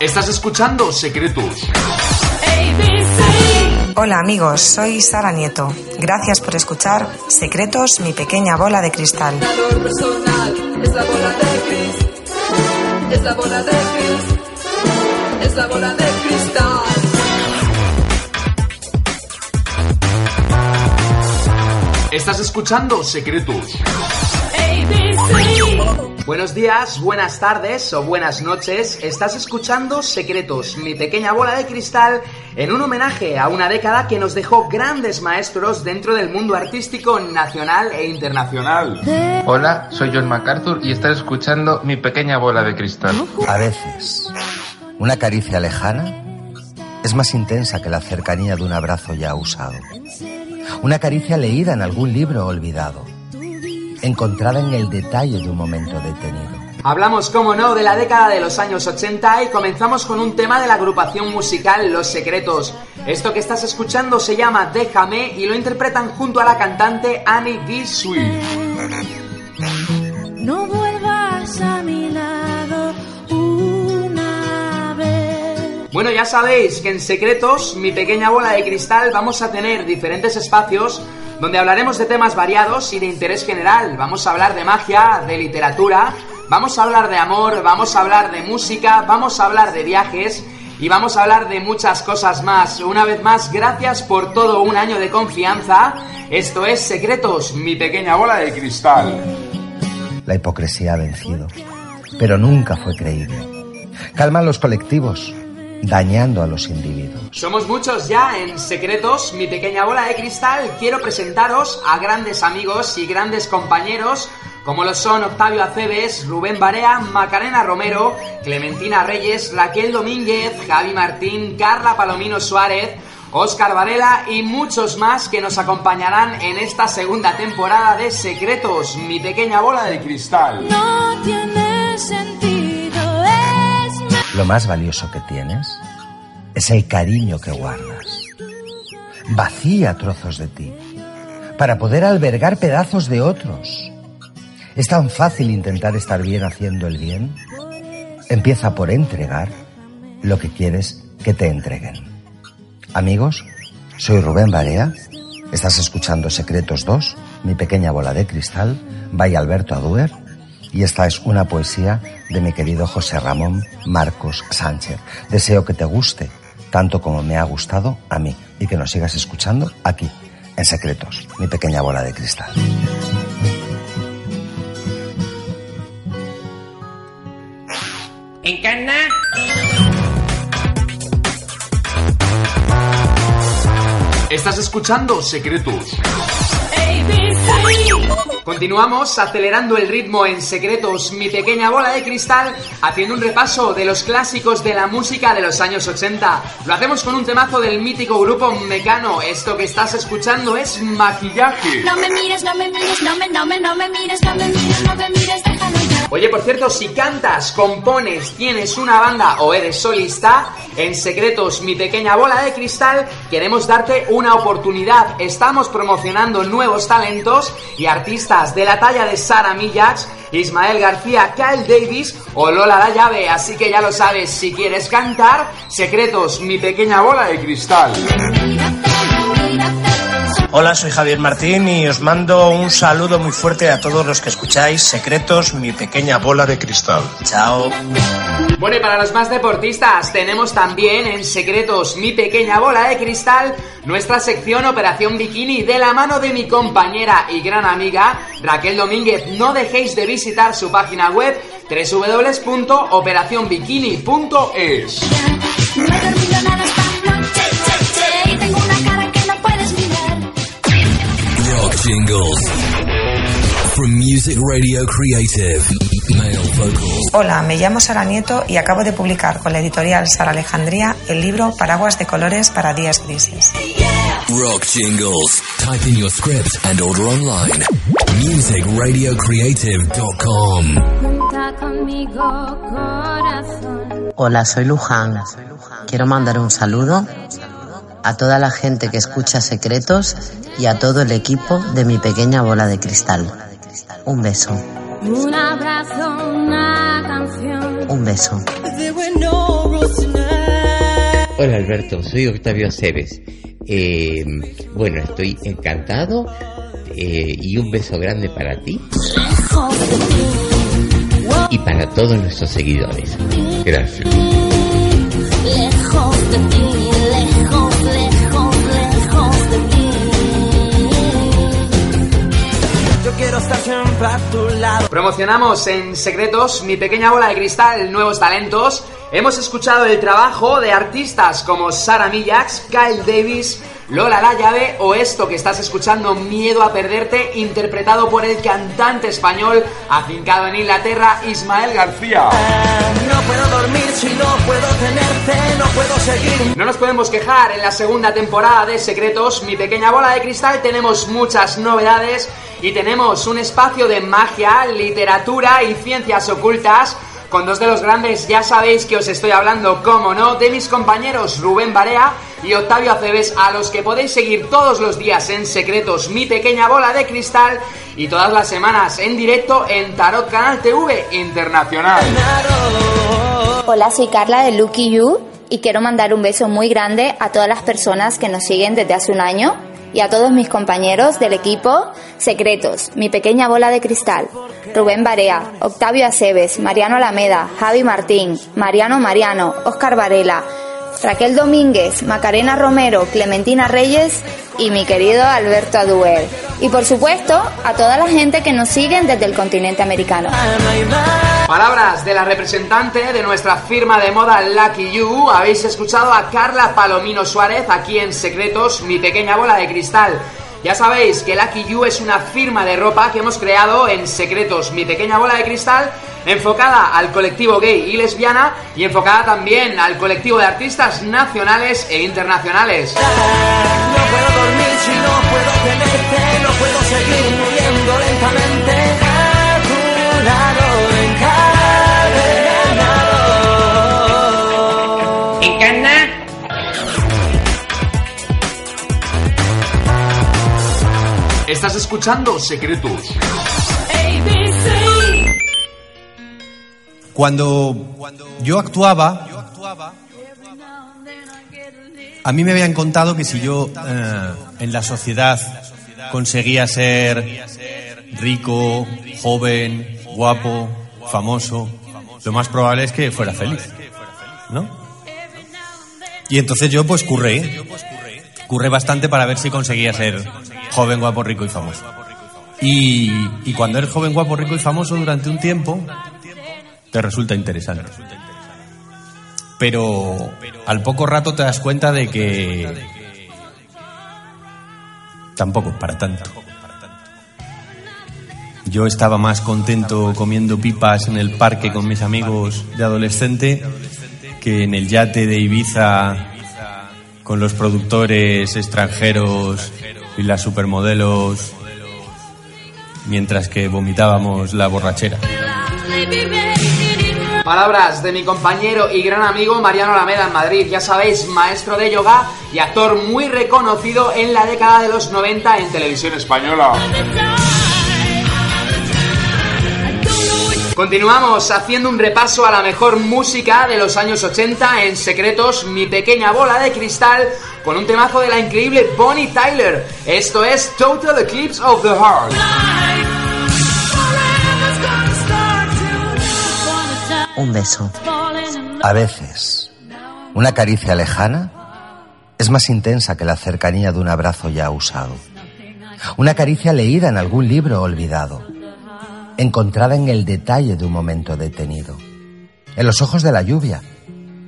Estás escuchando Secretos. Hola amigos, soy Sara Nieto. Gracias por escuchar Secretos, mi pequeña bola de cristal. Es la bola de cristal. Es la bola de cristal. Es la bola de cristal. Estás escuchando Secretos. Buenos días, buenas tardes o buenas noches. Estás escuchando Secretos, mi pequeña bola de cristal, en un homenaje a una década que nos dejó grandes maestros dentro del mundo artístico nacional e internacional. Hola, soy John MacArthur y estás escuchando mi pequeña bola de cristal. A veces, una caricia lejana es más intensa que la cercanía de un abrazo ya usado. Una caricia leída en algún libro olvidado encontrada en el detalle de un momento detenido. Hablamos, como no, de la década de los años 80 y comenzamos con un tema de la agrupación musical Los Secretos. Esto que estás escuchando se llama Déjame y lo interpretan junto a la cantante Annie B. Sweet. Ya sabéis que en Secretos, mi pequeña bola de cristal, vamos a tener diferentes espacios donde hablaremos de temas variados y de interés general. Vamos a hablar de magia, de literatura, vamos a hablar de amor, vamos a hablar de música, vamos a hablar de viajes y vamos a hablar de muchas cosas más. Una vez más, gracias por todo un año de confianza. Esto es Secretos, mi pequeña bola de cristal. La hipocresía ha vencido, pero nunca fue creíble. Calman los colectivos, dañando a los individuos. Somos muchos ya en Secretos, mi pequeña bola de cristal. Quiero presentaros a grandes amigos y grandes compañeros como lo son Octavio Aceves, Rubén Barea, Macarena Romero, Clementina Reyes, Raquel Domínguez, Javi Martín, Carla Palomino Suárez, Óscar Varela y muchos más que nos acompañarán en esta segunda temporada de Secretos, mi pequeña bola de cristal. No tiene sentido, Lo más valioso que tienes es el cariño que guardas. Vacía trozos de ti para poder albergar pedazos de otros. Es tan fácil intentar estar bien haciendo el bien. Empieza por entregar lo que quieres que te entreguen. Amigos, soy Rubén Barea. Estás escuchando Secretos 2, mi pequeña bola de cristal, by Alberto Aduer. Y esta es una poesía de mi querido José Ramón Marcos Sánchez. Deseo que te guste tanto como me ha gustado a mí y que nos sigas escuchando aquí, en Secretos, mi pequeña bola de cristal. Encarna. Estás escuchando Secretos. Continuamos acelerando el ritmo en Secretos, mi pequeña bola de cristal, haciendo un repaso de los clásicos de la música de los años 80. Lo hacemos con un temazo del mítico grupo Mecano. Esto que estás escuchando es maquillaje. No me mires, no me mires, no me, no me, no me mires, no me mires, no me mires. Oye, por cierto, si cantas, compones, tienes una banda o eres solista, en Secretos, mi pequeña bola de cristal, queremos darte una oportunidad. Estamos promocionando nuevos talentos y artistas de la talla de Sara Millax, Ismael García, Kyle Davis o Lola La Llave. Así que ya lo sabes, si quieres cantar, Secretos, mi pequeña bola de cristal. Hola, soy Javier Martín y os mando un saludo muy fuerte a todos los que escucháis Secretos, mi pequeña bola de cristal. Chao. Bueno, y para los más deportistas, tenemos también en Secretos mi pequeña bola de cristal nuestra sección Operación Bikini de la mano de mi compañera y gran amiga Raquel Domínguez. No dejéis de visitar su página web www.operacionbikini.es. jingles. From Music Radio Creative. Male vocals. Hola, me llamo Sara Nieto y acabo de publicar con la editorial Sara Alejandría el libro Paraguas de colores para días grises. Rock jingles. Type in your script and order online. Musicradiocreative.com. Junta conmigo, corazón. Hola, soy Luján. Quiero mandar un saludo a toda la gente que escucha secretos y a todo el equipo de mi pequeña bola de cristal. Un beso. Un abrazo, una canción. Un beso. Hola Alberto, soy Octavio Aceves. Eh, bueno, estoy encantado eh, y un beso grande para ti y para todos nuestros seguidores. Gracias. Lejos de ti, Promocionamos en secretos mi pequeña bola de cristal, nuevos talentos. Hemos escuchado el trabajo de artistas como Sara Millax, Kyle Davis, Lola La Llave o esto que estás escuchando, Miedo a Perderte, interpretado por el cantante español afincado en Inglaterra, Ismael García. No puedo dormir si no puedo tenerte, no puedo seguir. No nos podemos quejar, en la segunda temporada de Secretos, mi pequeña bola de cristal, tenemos muchas novedades y tenemos un espacio de magia, literatura y ciencias ocultas con dos de los grandes, ya sabéis que os estoy hablando, como no, de mis compañeros Rubén Barea y Octavio Aceves, a los que podéis seguir todos los días en secretos mi pequeña bola de cristal y todas las semanas en directo en Tarot Canal TV Internacional. Hola, soy Carla de Lucky You y quiero mandar un beso muy grande a todas las personas que nos siguen desde hace un año y a todos mis compañeros del equipo Secretos, mi pequeña bola de cristal, Rubén Barea, Octavio Aceves, Mariano Alameda, Javi Martín, Mariano Mariano, Oscar Varela, Raquel Domínguez, Macarena Romero, Clementina Reyes y mi querido Alberto Aduer. Y por supuesto, a toda la gente que nos siguen desde el continente americano. Palabras de la representante de nuestra firma de moda Lucky You. Habéis escuchado a Carla Palomino Suárez aquí en Secretos, mi pequeña bola de cristal. Ya sabéis que Lucky You es una firma de ropa que hemos creado en Secretos, mi pequeña bola de cristal, enfocada al colectivo gay y lesbiana y enfocada también al colectivo de artistas nacionales e internacionales. No puedo dormir si no puedo tenerte, no puedo seguir Estás escuchando Secretos. Cuando yo actuaba, a mí me habían contado que si yo eh, en la sociedad conseguía ser rico, joven, guapo, famoso, lo más probable es que fuera feliz, ¿no? Y entonces yo pues curré, curré bastante para ver si conseguía ser joven, guapo, rico y famoso. Y, y cuando eres joven, guapo, rico y famoso durante un tiempo, te resulta interesante. Pero al poco rato te das cuenta de que tampoco es para tanto. Yo estaba más contento comiendo pipas en el parque con mis amigos de adolescente que en el yate de Ibiza con los productores extranjeros y las supermodelos mientras que vomitábamos la borrachera. Palabras de mi compañero y gran amigo Mariano Alameda en Madrid, ya sabéis, maestro de yoga y actor muy reconocido en la década de los 90 en televisión española. Continuamos haciendo un repaso a la mejor música de los años 80 en Secretos, mi pequeña bola de cristal, con un temazo de la increíble Bonnie Tyler. Esto es Total Eclipse of the Heart. Un beso. A veces, una caricia lejana es más intensa que la cercanía de un abrazo ya usado. Una caricia leída en algún libro olvidado, encontrada en el detalle de un momento detenido, en los ojos de la lluvia,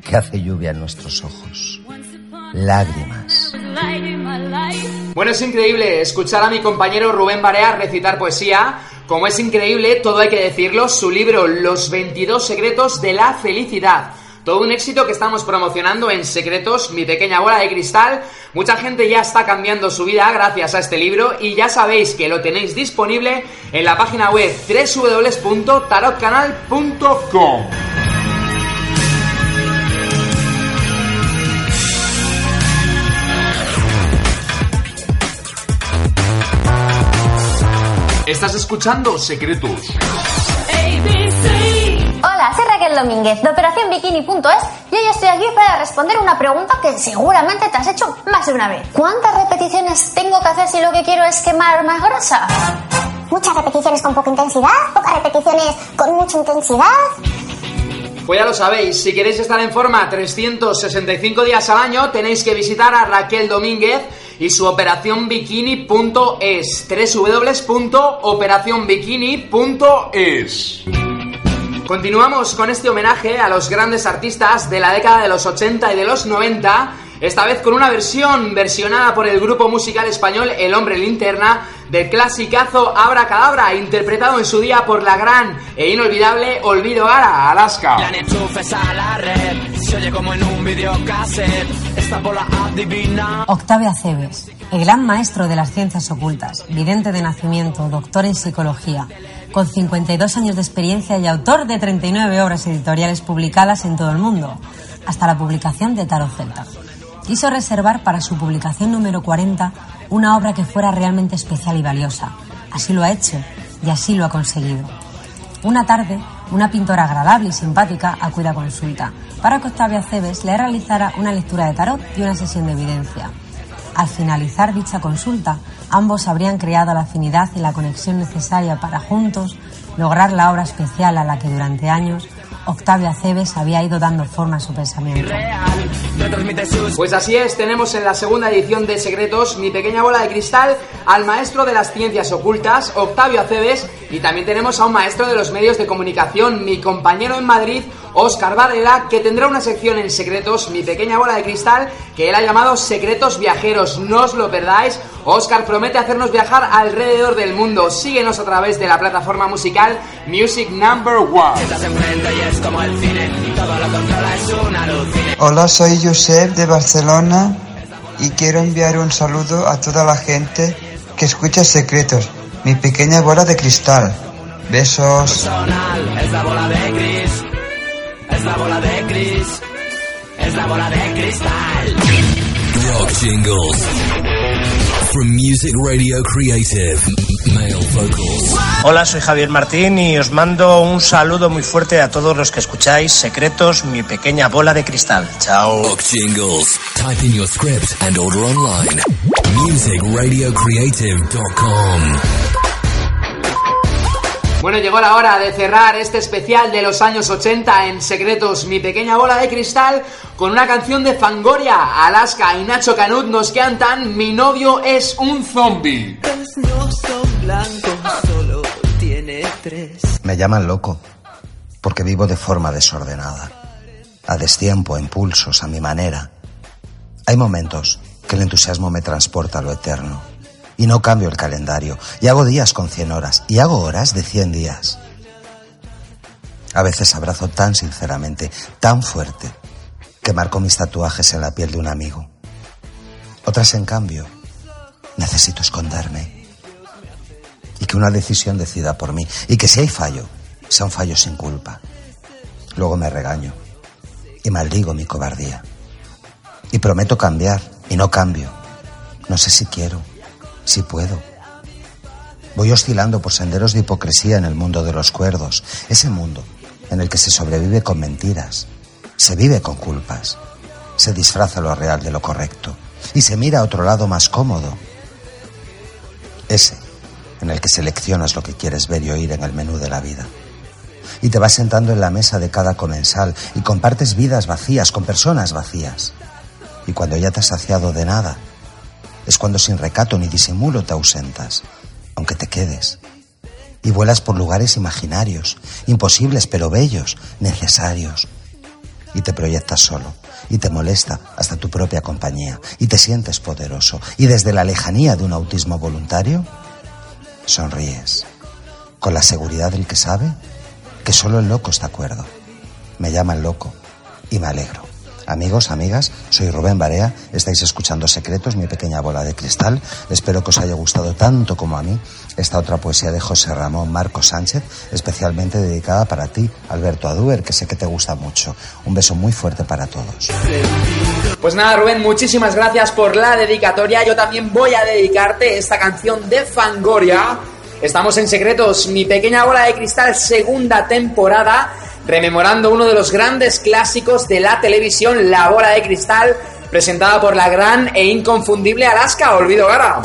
que hace lluvia en nuestros ojos. Lágrimas. Bueno, es increíble escuchar a mi compañero Rubén Barea recitar poesía. Como es increíble, todo hay que decirlo, su libro Los 22 secretos de la felicidad. Todo un éxito que estamos promocionando en Secretos, mi pequeña bola de cristal. Mucha gente ya está cambiando su vida gracias a este libro y ya sabéis que lo tenéis disponible en la página web www.tarotcanal.com. Estás escuchando Secretos. Raquel Domínguez de OperaciónBikini.es y hoy estoy aquí para responder una pregunta que seguramente te has hecho más de una vez. ¿Cuántas repeticiones tengo que hacer si lo que quiero es quemar más grasa? Muchas repeticiones con poca intensidad, pocas repeticiones con mucha intensidad. Pues ya lo sabéis, si queréis estar en forma 365 días al año, tenéis que visitar a Raquel Domínguez y su operacionbikini.es. www.operacionbikini.es. Continuamos con este homenaje a los grandes artistas de la década de los 80 y de los 90, esta vez con una versión versionada por el grupo musical español El Hombre Linterna del clasicazo Abra Cadabra, interpretado en su día por la gran e inolvidable Olvido Gara, Alaska. Ya ni enchufes a la red, se oye como en un videocassette. Esta bola adivina. Octavio Aceves, el gran maestro de las ciencias ocultas, vidente de nacimiento, doctor en psicología, con 52 años de experiencia y autor de 39 obras editoriales publicadas en todo el mundo, hasta la publicación de Tarot Celta. Quiso reservar para su publicación número 40 una obra que fuera realmente especial y valiosa. Así lo ha hecho y así lo ha conseguido. Una tarde, una pintora agradable y simpática acude a consulta para que Octavio Aceves le realizara una lectura de tarot y una sesión de evidencia. Al finalizar dicha consulta, ambos habrían creado la afinidad y la conexión necesaria para juntos lograr la obra especial a la que durante años Octavio Aceves había ido dando forma a su pensamiento. Pues así es, tenemos en la segunda edición de Secretos, mi pequeña bola de cristal, al maestro de las ciencias ocultas, Octavio Aceves, y también tenemos a un maestro de los medios de comunicación, mi compañero en Madrid, Óscar Varela, que tendrá una sección en Secretos, mi pequeña bola de cristal, que él ha llamado Secretos Viajeros. No os lo perdáis. Óscar promete hacernos viajar alrededor del mundo. Síguenos a través de la plataforma musical Music Number One. Hola, soy Josep de Barcelona y quiero enviar un saludo a toda la gente que escucha Secretos, mi pequeña bola de cristal. Besos. Es la bola de Chris. Es la bola de Chris. Es la bola de cristal. Rock jingles. From Music Radio Creative. Male vocals. Hola, soy Javier Martín y os mando un saludo muy fuerte a todos los que escucháis Secretos, mi pequeña bola de cristal. Chao. Rock jingles. Type in your script and order online. Musicradiocreative.com. Bueno, llegó la hora de cerrar este especial de los años 80 en Secretos, mi pequeña bola de cristal, con una canción de Fangoria. Alaska y Nacho Canut nos cantan Mi novio es un zombie. No son blancos, solo tiene tres. Me llaman loco, porque vivo de forma desordenada, a destiempo, a impulsos, a mi manera. Hay momentos que el entusiasmo me transporta a lo eterno, y no cambio el calendario, y hago días con 100 horas, y hago horas de 100 días. A veces abrazo tan sinceramente, tan fuerte, que marco mis tatuajes en la piel de un amigo. Otras, en cambio, necesito esconderme y que una decisión decida por mí y que si hay fallo, sea un fallo sin culpa. Luego me regaño y maldigo mi cobardía. Y prometo cambiar y no cambio. No sé si quiero, si puedo. Voy oscilando por senderos de hipocresía en el mundo de los cuerdos, ese mundo en el que se sobrevive con mentiras, se vive con culpas, se disfraza lo real de lo correcto y se mira a otro lado más cómodo, ese en el que seleccionas lo que quieres ver y oír en el menú de la vida. Y te vas sentando en la mesa de cada comensal y compartes vidas vacías con personas vacías. Y cuando ya te has saciado de nada, es cuando sin recato ni disimulo te ausentas, aunque te quedes. Y vuelas por lugares imaginarios, imposibles pero bellos, necesarios. Y te proyectas solo, y te molesta hasta tu propia compañía, y te sientes poderoso. Y desde la lejanía de un autismo voluntario, sonríes, con la seguridad del que sabe que solo el loco está acuerdo. Me llaman loco y me alegro. Amigos, amigas, soy Rubén Barea, estáis escuchando Secretos, mi pequeña bola de cristal. Espero que os haya gustado tanto como a mí esta otra poesía de José Ramón Marcos Sánchez, especialmente dedicada para ti, Alberto Aduer, que sé que te gusta mucho. Un beso muy fuerte para todos. Pues nada, Rubén, muchísimas gracias por la dedicatoria. Yo también voy a dedicarte esta canción de Fangoria Estamos en Secretos, mi pequeña bola de cristal, segunda temporada, rememorando uno de los grandes clásicos de la televisión, La Bola de Cristal, presentada por la gran e inconfundible Alaska Olvido Gara.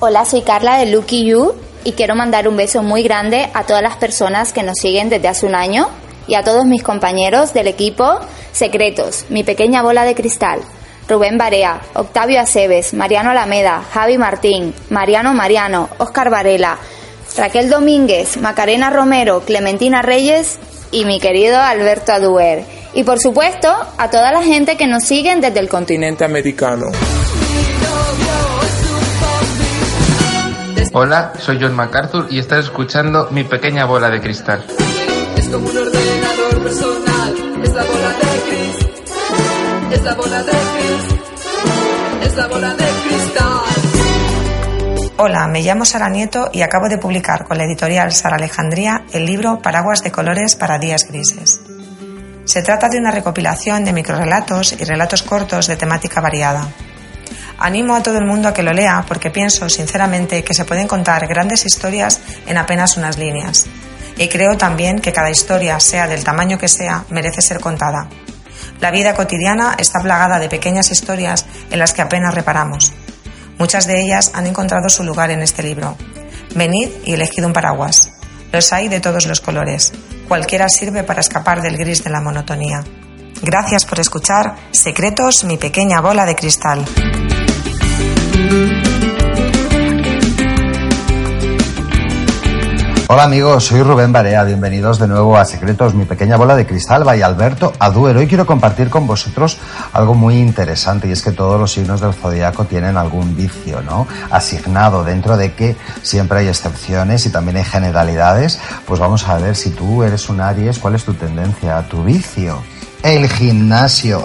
Hola, soy Carla de Lucky You y quiero mandar un beso muy grande a todas las personas que nos siguen desde hace un año y a todos mis compañeros del equipo Secretos, mi pequeña bola de cristal. Rubén Barea, Octavio Aceves, Mariano Alameda, Javi Martín, Mariano Mariano, Oscar Varela, Raquel Domínguez, Macarena Romero, Clementina Reyes y mi querido Alberto Aduer. Y por supuesto, a toda la gente que nos siguen desde el continente americano. Hola, soy John MacArthur y estás escuchando Mi Pequeña Bola de Cristal. Es como un ordenador personal. Es la bola de Cris. Es la bola de Cris. Es la bola de cristal. Hola, me llamo Sara Nieto y acabo de publicar con la editorial Sara Alejandría el libro Paraguas de colores para días grises. Se trata de una recopilación de microrelatos y relatos cortos de temática variada. Animo a todo el mundo a que lo lea porque pienso sinceramente que se pueden contar grandes historias en apenas unas líneas. Y creo también que cada historia, sea del tamaño que sea, merece ser contada. La vida cotidiana está plagada de pequeñas historias en las que apenas reparamos. Muchas de ellas han encontrado su lugar en este libro. Venid y elegid un paraguas. Los hay de todos los colores. Cualquiera sirve para escapar del gris de la monotonía. Gracias por escuchar Secretos, mi pequeña bola de cristal. Hola amigos, soy Rubén Barea, bienvenidos de nuevo a Secretos, mi pequeña bola de cristal, by Alberto Aduero. Hoy quiero compartir con vosotros algo muy interesante y es que todos los signos del zodiaco tienen algún vicio, ¿no? Asignado, dentro de que siempre hay excepciones y también hay generalidades, pues vamos a ver si tú eres un Aries, ¿cuál es tu tendencia, tu vicio? El gimnasio.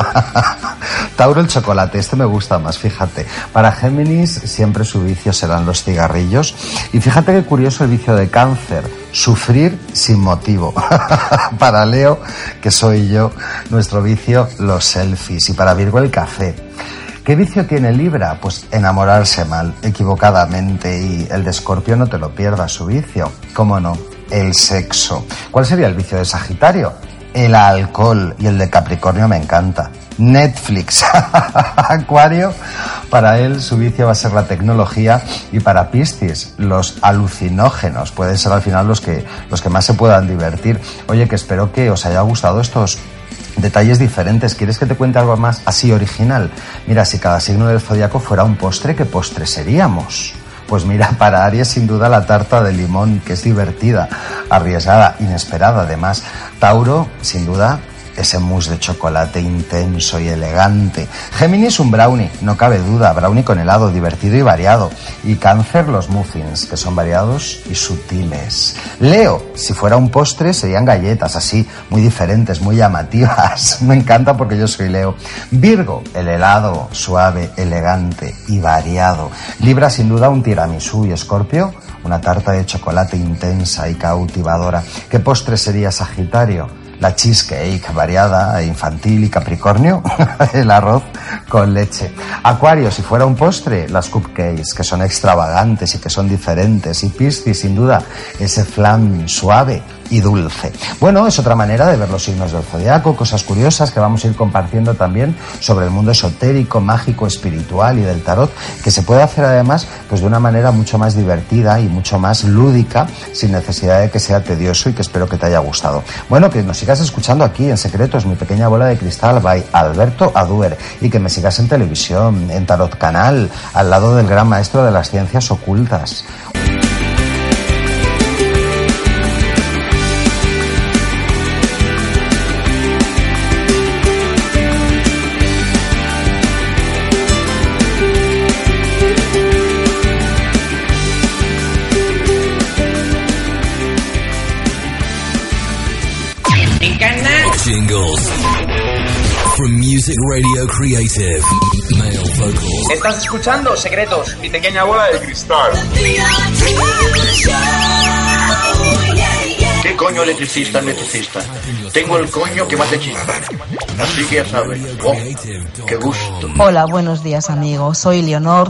Tauro el chocolate, este me gusta más, fíjate. Para Géminis siempre su vicio serán los cigarrillos. Y fíjate qué curioso el vicio de cáncer, sufrir sin motivo. para Leo, que soy yo, nuestro vicio, los selfies. Y para Virgo el café. ¿Qué vicio tiene Libra? Pues enamorarse mal, equivocadamente. Y el de Escorpio no te lo pierdas, su vicio. ¿Cómo no? El sexo. ¿Cuál sería el vicio de Sagitario? El alcohol y el de Capricornio me encanta. Netflix, Acuario, para él su vicio va a ser la tecnología y para Piscis los alucinógenos pueden ser al final los que, los que más se puedan divertir. Oye, que espero que os haya gustado estos detalles diferentes. ¿Quieres que te cuente algo más así original? Mira, si cada signo del zodiaco fuera un postre, ¿qué postre seríamos? Pues mira, para Aries sin duda la tarta de limón, que es divertida, arriesgada, inesperada además. Tauro, sin duda, ese mousse de chocolate intenso y elegante. Géminis un brownie, no cabe duda, brownie con helado, divertido y variado. Y cáncer los muffins, que son variados y sutiles. Leo, si fuera un postre serían galletas así, muy diferentes, muy llamativas. Me encanta porque yo soy Leo. Virgo, el helado, suave, elegante y variado. Libra sin duda un tiramisú y Escorpio, una tarta de chocolate intensa y cautivadora. ¿Qué postre sería Sagitario? La cheesecake variada, infantil y Capricornio, el arroz con leche. Acuario, si fuera un postre, las cupcakes, que son extravagantes y que son diferentes. Y Piscis, sin duda, ese flan suave y dulce. Bueno, es otra manera de ver los signos del zodiaco, cosas curiosas que vamos a ir compartiendo también sobre el mundo esotérico, mágico, espiritual y del tarot, que se puede hacer además pues de una manera mucho más divertida y mucho más lúdica, sin necesidad de que sea tedioso y que espero que te haya gustado. Bueno, que nos sigas escuchando aquí en Secretos, mi pequeña bola de cristal by Alberto Aduer y que me sigas en televisión, en Tarot Canal, al lado del gran maestro de las ciencias ocultas. Music Radio Creative. Male vocals. Estás escuchando Secretos, mi pequeña bola de cristal. ¿Qué coño electricista electricista? Tengo el coño que más te chispa. Así que ya sabes. Oh, qué gusto. Hola, buenos días amigos. Soy Leonor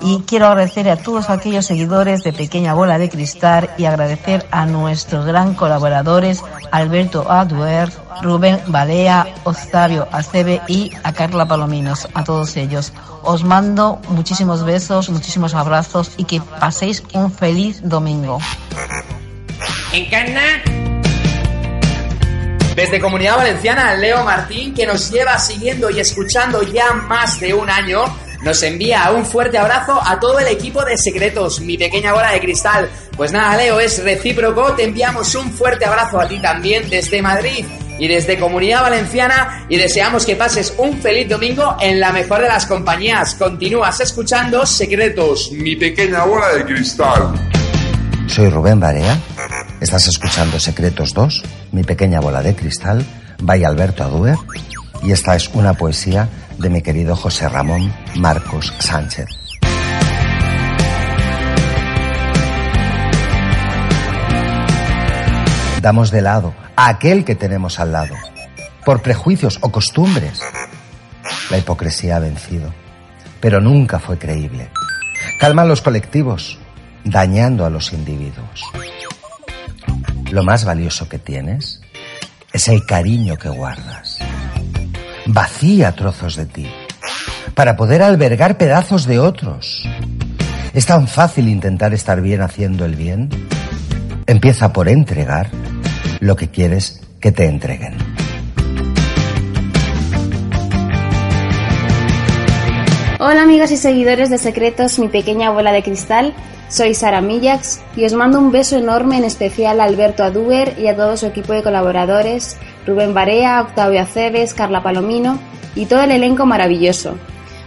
Y quiero agradecer a todos aquellos seguidores de Pequeña Bola de Cristal y agradecer a nuestros gran colaboradores Alberto Aduer, Rubén Balea, Octavio Acebe y a Carla Palominos, a todos ellos. Os mando muchísimos besos, muchísimos abrazos y que paséis un feliz domingo. Encarna. Desde Comunidad Valenciana, Leo Martín, que nos lleva siguiendo y escuchando ya más de un año, nos envía un fuerte abrazo a todo el equipo de Secretos, mi pequeña bola de cristal. Pues nada, Leo, es recíproco, te enviamos un fuerte abrazo a ti también desde Madrid y desde Comunidad Valenciana y deseamos que pases un feliz domingo en la mejor de las compañías. Continúas escuchando Secretos, mi pequeña bola de cristal. Soy Rubén Barea. Estás escuchando Secretos 2, mi pequeña bola de cristal, by Alberto Aduer. Y esta es una poesía de mi querido José Ramón Marcos Sánchez. Damos de lado a aquel que tenemos al lado, por prejuicios o costumbres. La hipocresía ha vencido, pero nunca fue creíble. Calman los colectivos, dañando a los individuos. Lo más valioso que tienes es el cariño que guardas. Vacía trozos de ti para poder albergar pedazos de otros. Es tan fácil intentar estar bien haciendo el bien. Empieza por entregar lo que quieres que te entreguen. Hola amigos y seguidores de Secretos, mi pequeña bola de cristal. Soy Sara Millax y os mando un beso enorme en especial a Alberto Aduber y a todo su equipo de colaboradores, Rubén Barea, Octavio Aceves, Carla Palomino y todo el elenco maravilloso.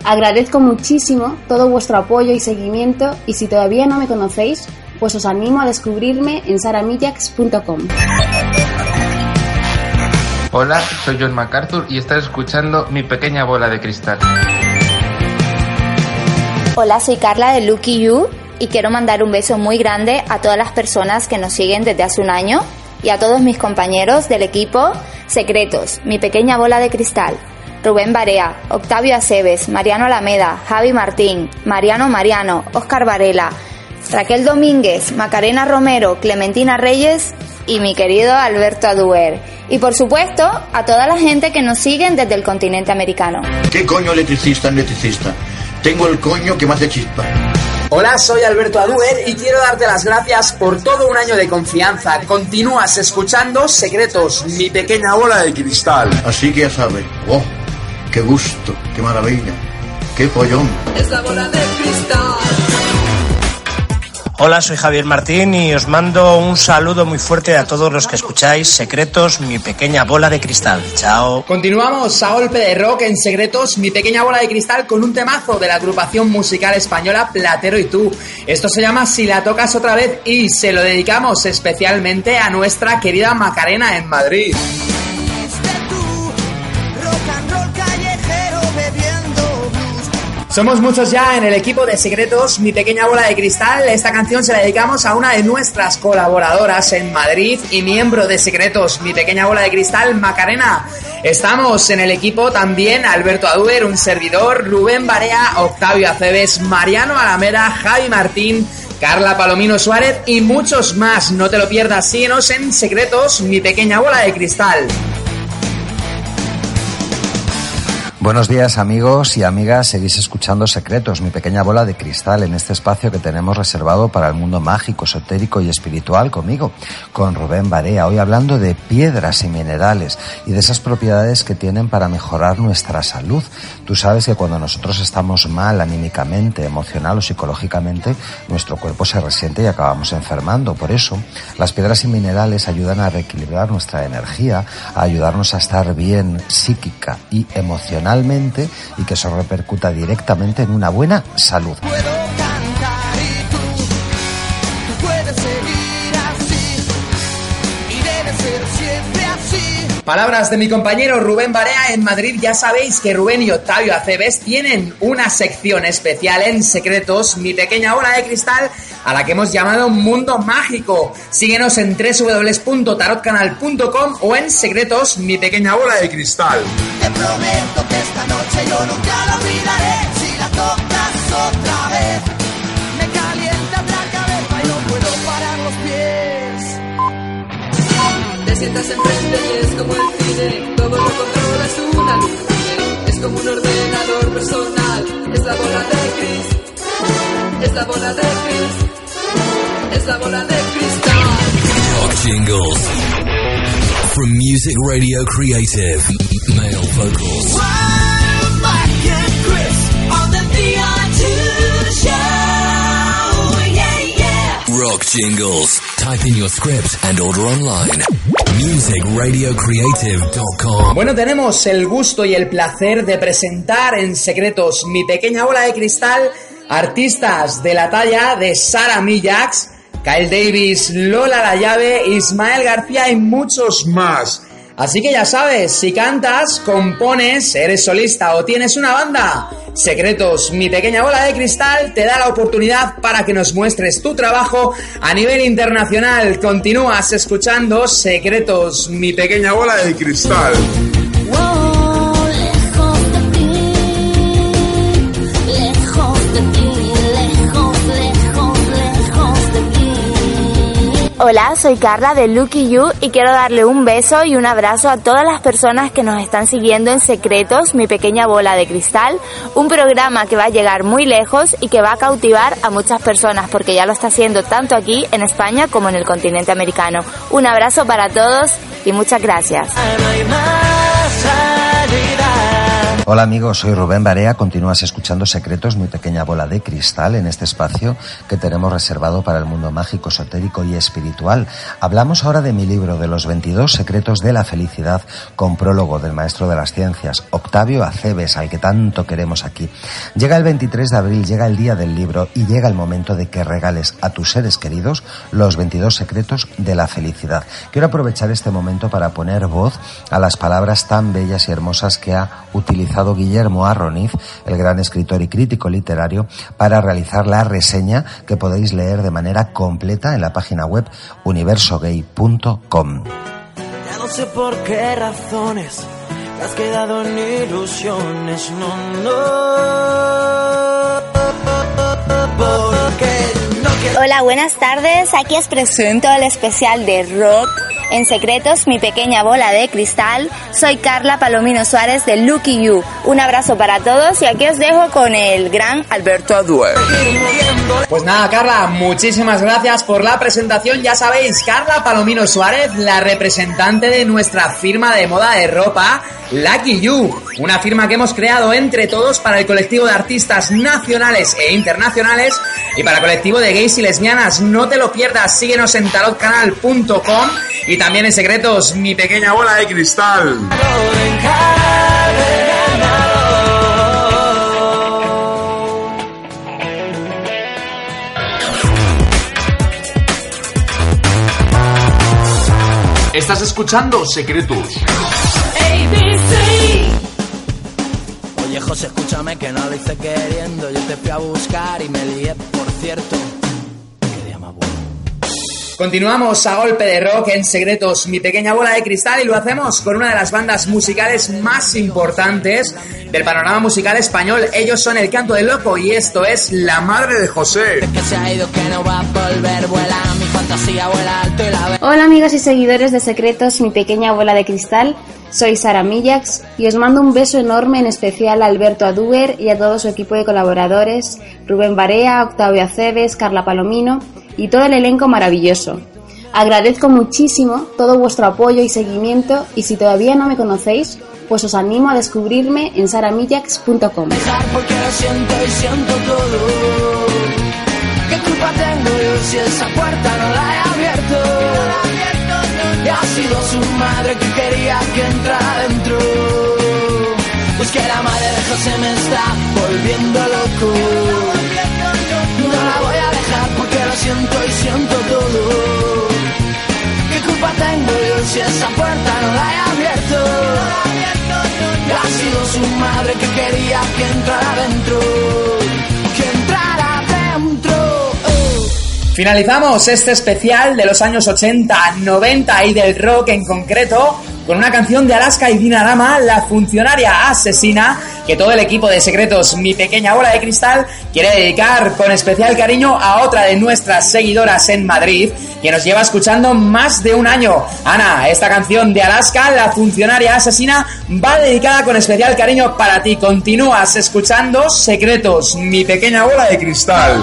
Agradezco muchísimo todo vuestro apoyo y seguimiento y si todavía no me conocéis, pues os animo a descubrirme en saramillax.com. Hola, soy John MacArthur y estás escuchando mi pequeña bola de cristal. Hola, soy Carla de Lucky You y quiero mandar un beso muy grande a todas las personas que nos siguen desde hace un año y a todos mis compañeros del equipo Secretos, mi pequeña bola de cristal. Rubén Barea, Octavio Aceves, Mariano Alameda, Javi Martín, Mariano Mariano, Óscar Varela, Raquel Domínguez, Macarena Romero, Clementina Reyes y mi querido Alberto Aduer. Y por supuesto, a toda la gente que nos siguen desde el continente americano. ¿Qué coño electricista electricista? Tengo el coño que me hace chispa. Hola, soy Alberto Aduer y quiero darte las gracias por todo un año de confianza. Continúas escuchando Secretos, mi pequeña bola de cristal. Así que ya sabes. ¡Oh! ¡Qué gusto! ¡Qué maravilla! ¡Qué pollón! Es la bola de cristal. Hola, soy Javier Martín y os mando un saludo muy fuerte a todos los que escucháis Secretos, mi pequeña bola de cristal. Chao. Continuamos a golpe de rock en Secretos, mi pequeña bola de cristal con un temazo de la agrupación musical española Platero y tú. Esto se llama Si la tocas otra vez y se lo dedicamos especialmente a nuestra querida Macarena en Madrid. Somos muchos ya en el equipo de Secretos, mi pequeña bola de cristal. Esta canción se la dedicamos a una de nuestras colaboradoras en Madrid y miembro de Secretos, mi pequeña bola de cristal, Macarena. Estamos en el equipo también Alberto Aduer, un servidor, Rubén Barea, Octavio Aceves, Mariano Alameda, Javi Martín, Carla Palomino Suárez y muchos más. No te lo pierdas, síguenos en Secretos, mi pequeña bola de cristal. Buenos días amigos y amigas, seguís escuchando Secretos, mi pequeña bola de cristal en este espacio que tenemos reservado para el mundo mágico, esotérico y espiritual conmigo, con Rubén Barea, hoy hablando de piedras y minerales y de esas propiedades que tienen para mejorar nuestra salud. Tú sabes que cuando nosotros estamos mal anímicamente, emocional o psicológicamente, nuestro cuerpo se resiente y acabamos enfermando. Por eso, las piedras y minerales ayudan a reequilibrar nuestra energía, a ayudarnos a estar bien psíquica y emocional y que eso repercuta directamente en una buena salud. Palabras de mi compañero Rubén Barea en Madrid. Ya sabéis que Rubén y Octavio Aceves tienen una sección especial en Secretos, mi pequeña bola de cristal, a la que hemos llamado Mundo Mágico. Síguenos en www.tarotcanal.com o en Secretos, mi pequeña bola de cristal. Prometo que esta noche yo nunca la olvidaré si la tocas otra vez. Me calienta la cabeza y no puedo parar los pies. Te sientas enfrente y es como el cine, todo lo controla es una luz. Es como un ordenador personal, es la bola de Chris. Es la bola de Chris. Es la bola de cristal. Rock jingles. From Music Radio Creative, male vocals. Mike and Chris on the VR2 show. Yeah, yeah. Rock jingles. Type in your script and order online. MusicRadioCreative.com. Bueno, tenemos el gusto y el placer de presentar en secretos mi pequeña bola de cristal artistas de la talla de Sara Millax, Kyle Davis, Lola La Llave, Ismael García y muchos más. Así que ya sabes, si cantas, compones, eres solista o tienes una banda, Secretos, mi pequeña bola de cristal, te da la oportunidad para que nos muestres tu trabajo a nivel internacional. Continúas escuchando Secretos, mi pequeña bola de cristal. Hola, soy Carla de Lucky You y quiero darle un beso y un abrazo a todas las personas que nos están siguiendo en Secretos, mi pequeña bola de cristal, un programa que va a llegar muy lejos y que va a cautivar a muchas personas porque ya lo está haciendo tanto aquí en España como en el continente americano. Un abrazo para todos y muchas gracias. Hola amigos, soy Rubén Barea. Continúas escuchando Secretos, mi pequeña bola de cristal en este espacio que tenemos reservado para el mundo mágico, esotérico y espiritual. Hablamos ahora de mi libro de los 22 secretos de la felicidad con prólogo del maestro de las ciencias, Octavio Aceves, al que tanto queremos aquí. Llega el 23 de abril, llega el día del libro y llega el momento de que regales a tus seres queridos los 22 secretos de la felicidad. Quiero aprovechar este momento para poner voz a las palabras tan bellas y hermosas que ha utilizado Guillermo Arroniz, el gran escritor y crítico literario, para realizar la reseña que podéis leer de manera completa en la página web universogay.com. Buenas tardes. Aquí os presento el especial de rock. En secretos, mi pequeña bola de cristal. Soy Carla Palomino Suárez de Lucky You. Un abrazo para todos y aquí os dejo con el gran Alberto Aduer. Pues nada, Carla, muchísimas gracias por la presentación. Ya sabéis, Carla Palomino Suárez, la representante de nuestra firma de moda de ropa, Lucky You. Una firma que hemos creado entre todos para el colectivo de artistas nacionales e internacionales y para el colectivo de gays y lesbianas. No te lo pierdas, síguenos en tarotcanal.com y también en secretos, mi pequeña bola de cristal. Estás escuchando Secretos. Oye, José, escúchame que no lo hice queriendo. Yo te fui a buscar y me lié, por cierto. Continuamos a golpe de rock en secretos, mi pequeña bola de cristal y lo hacemos con una de las bandas musicales más importantes del panorama musical español. Ellos son El Canto del Loco y esto es La Madre de José. Que se ha ido, que no va a volver. Vuela, mi fantasía vuela alto y la ve. Hola amigos y seguidores de Secretos, mi pequeña bola de cristal. Soy Sara Millax y os mando un beso enorme en especial a Alberto Aduer y a todo su equipo de colaboradores, Rubén Barea, Octavio Aceves, Carla Palomino y todo el elenco maravilloso. Agradezco muchísimo todo vuestro apoyo y seguimiento y si todavía no me conocéis, pues os animo a descubrirme en saramillax.com. Ha sido su madre que quería que entrara dentro. Pues que la madre de José me está volviendo loco. No la voy a dejar porque lo siento y siento todo. ¿Qué culpa tengo yo si esa puerta no la he abierto? Ha sido su madre que quería que entrara dentro. Finalizamos este especial de los años 80, 90 y del rock en concreto con una canción de Alaska y Dinarama, La funcionaria asesina, que todo el equipo de secretos Mi Pequeña Bola de Cristal quiere dedicar con especial cariño a otra de nuestras seguidoras en Madrid, que nos lleva escuchando más de un año. Ana, esta canción de Alaska, La funcionaria asesina, va dedicada con especial cariño para ti. Continúas escuchando Secretos Mi Pequeña Bola de Cristal.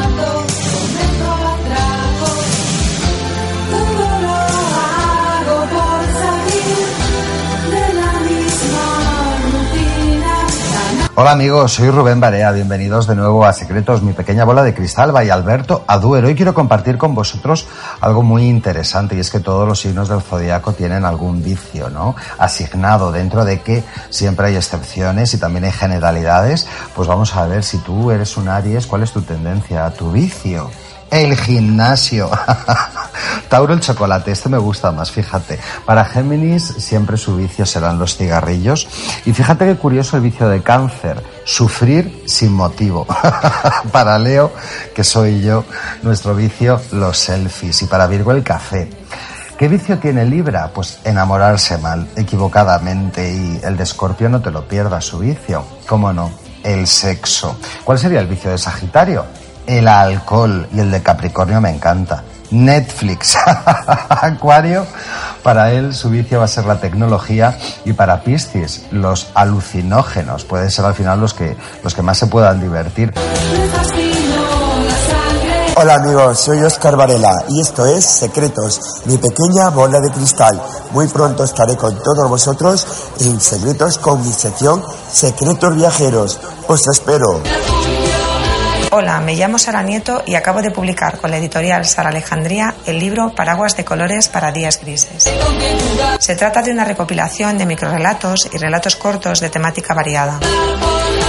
Hola amigos, soy Rubén Barea, bienvenidos de nuevo a Secretos, mi pequeña bola de cristal, by Alberto Aduero. Hoy quiero compartir con vosotros algo muy interesante y es que todos los signos del zodiaco tienen algún vicio, ¿no? Asignado, dentro de que siempre hay excepciones y también hay generalidades, pues vamos a ver si tú eres un Aries, cuál es tu tendencia, tu vicio. El gimnasio. Tauro el chocolate, este me gusta más, fíjate. Para Géminis siempre su vicio serán los cigarrillos. Y fíjate qué curioso el vicio de cáncer, sufrir sin motivo. para Leo, que soy yo, nuestro vicio, los selfies. Y para Virgo el café. ¿Qué vicio tiene Libra? Pues enamorarse mal, equivocadamente. Y el de Escorpio no te lo pierdas, su vicio. ¿Cómo no? El sexo. ¿Cuál sería el vicio de Sagitario? El alcohol. Y el de Capricornio me encanta. Netflix. Acuario, para él su vicio va a ser la tecnología y para Piscis los alucinógenos. Pueden ser al final los que, los que más se puedan divertir. Hola amigos, soy Oscar Varela y esto es Secretos, mi pequeña bola de cristal. Muy pronto estaré con todos vosotros en Secretos con mi sección Secretos Viajeros. Os espero. Hola, me llamo Sara Nieto y acabo de publicar con la editorial Sara Alejandría el libro Paraguas de colores para días grises. Se trata de una recopilación de microrelatos y relatos cortos de temática variada.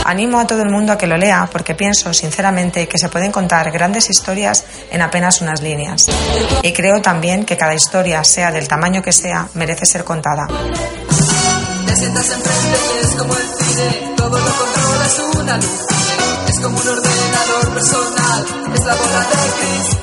Animo a todo el mundo a que lo lea porque pienso sinceramente que se pueden contar grandes historias en apenas unas líneas. Y creo también que cada historia, sea del tamaño que sea, merece ser contada. Es como un ordenador personal, es la bola de Cris,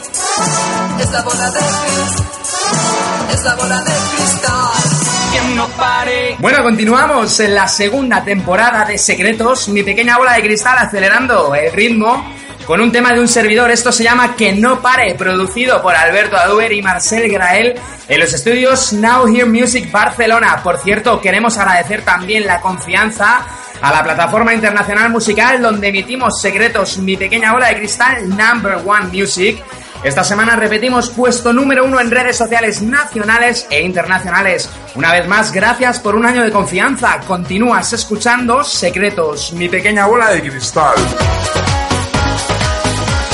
es la bola de Cris, es la bola de cristal. No pare. Bueno, continuamos en la segunda temporada de Secretos, mi pequeña bola de cristal acelerando el ritmo con un tema de un servidor. Esto se llama Que no pare, producido por Alberto Aduer y Marcel Grael en los estudios Now Hear Music Barcelona. Por cierto, queremos agradecer también la confianza a la plataforma internacional musical donde emitimos Secretos, mi pequeña bola de cristal, Number One Music. Esta semana repetimos puesto número uno en redes sociales nacionales e internacionales. Una vez más, gracias por un año de confianza. Continúas escuchando Secretos, mi pequeña bola de cristal.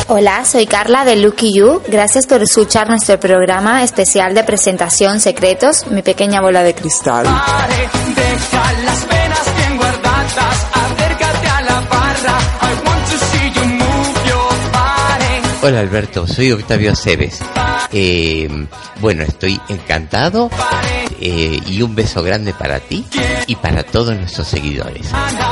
Hola, soy Carla de Lucky You. Gracias por escuchar nuestro programa especial de presentación Secretos, mi pequeña bola de cristal. Hola Alberto, soy Octavio Aceves. Eh, bueno, estoy encantado eh, y un beso grande para ti y para todos nuestros seguidores.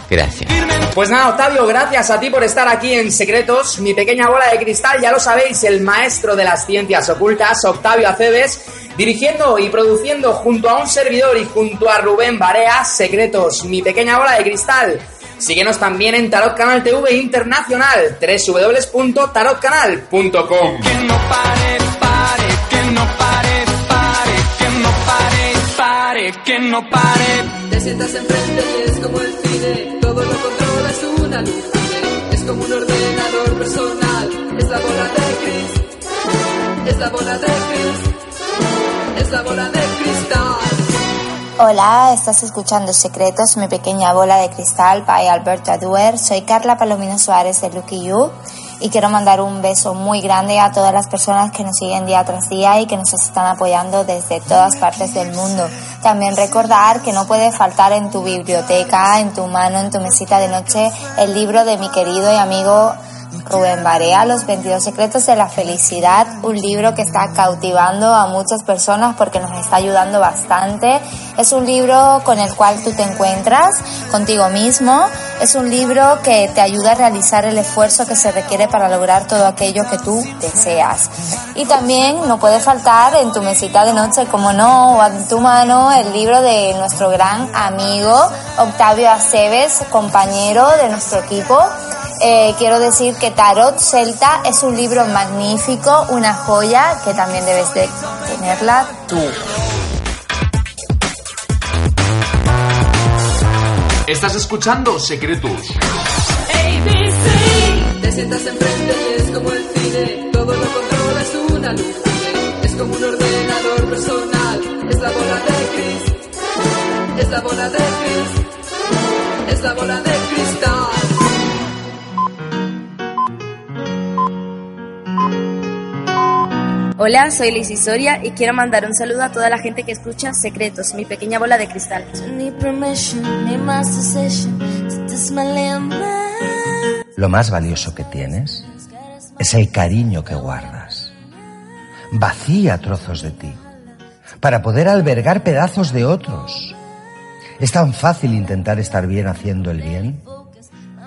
Gracias. Pues nada, Octavio, gracias a ti por estar aquí en Secretos, mi pequeña bola de cristal, ya lo sabéis, el maestro de las ciencias ocultas, Octavio Aceves, dirigiendo y produciendo junto a un servidor y junto a Rubén Barea, Secretos, mi pequeña bola de cristal. Síguenos también en Tarot Canal TV Internacional, www.tarotcanal.com. Que no pare, pare, que no pare, pare, que no pare, pare, que no pare. Te sientas enfrente y es como el cine, todo lo controlas una luz. Es como un ordenador personal, es la bola de Cris, es la bola de Cris, es la bola de cristal. Hola, estás escuchando Secretos, mi pequeña bola de cristal by Alberto Aduer. Soy Carla Palomino Suárez de Lucky You y quiero mandar un beso muy grande a todas las personas que nos siguen día tras día y que nos están apoyando desde todas partes del mundo. También recordar que no puede faltar en tu biblioteca, en tu mano, en tu mesita de noche, el libro de mi querido y amigo Rubén Barea, Los 22 Secretos de la Felicidad, un libro que está cautivando a muchas personas porque nos está ayudando bastante. Es un libro con el cual tú te encuentras contigo mismo. Es un libro que te ayuda a realizar el esfuerzo que se requiere para lograr todo aquello que tú deseas. Y también no puede faltar en tu mesita de noche, como no, o en tu mano, el libro de nuestro gran amigo Octavio Aceves, compañero de nuestro equipo. Eh, quiero decir que Tarot Celta es un libro magnífico, una joya que también debes de tenerla tú. Estás escuchando Secretos. ABC. Te sientas enfrente y es como el cine, todo lo controlas una luz. Es como un ordenador personal, es la bola de Chris, es la bola de Chris, es la bola de cristal. Hola, soy Liz Soria y quiero mandar un saludo a toda la gente que escucha Secretos, mi pequeña bola de cristal. Lo más valioso que tienes es el cariño que guardas. Vacía trozos de ti para poder albergar pedazos de otros. Es tan fácil intentar estar bien haciendo el bien.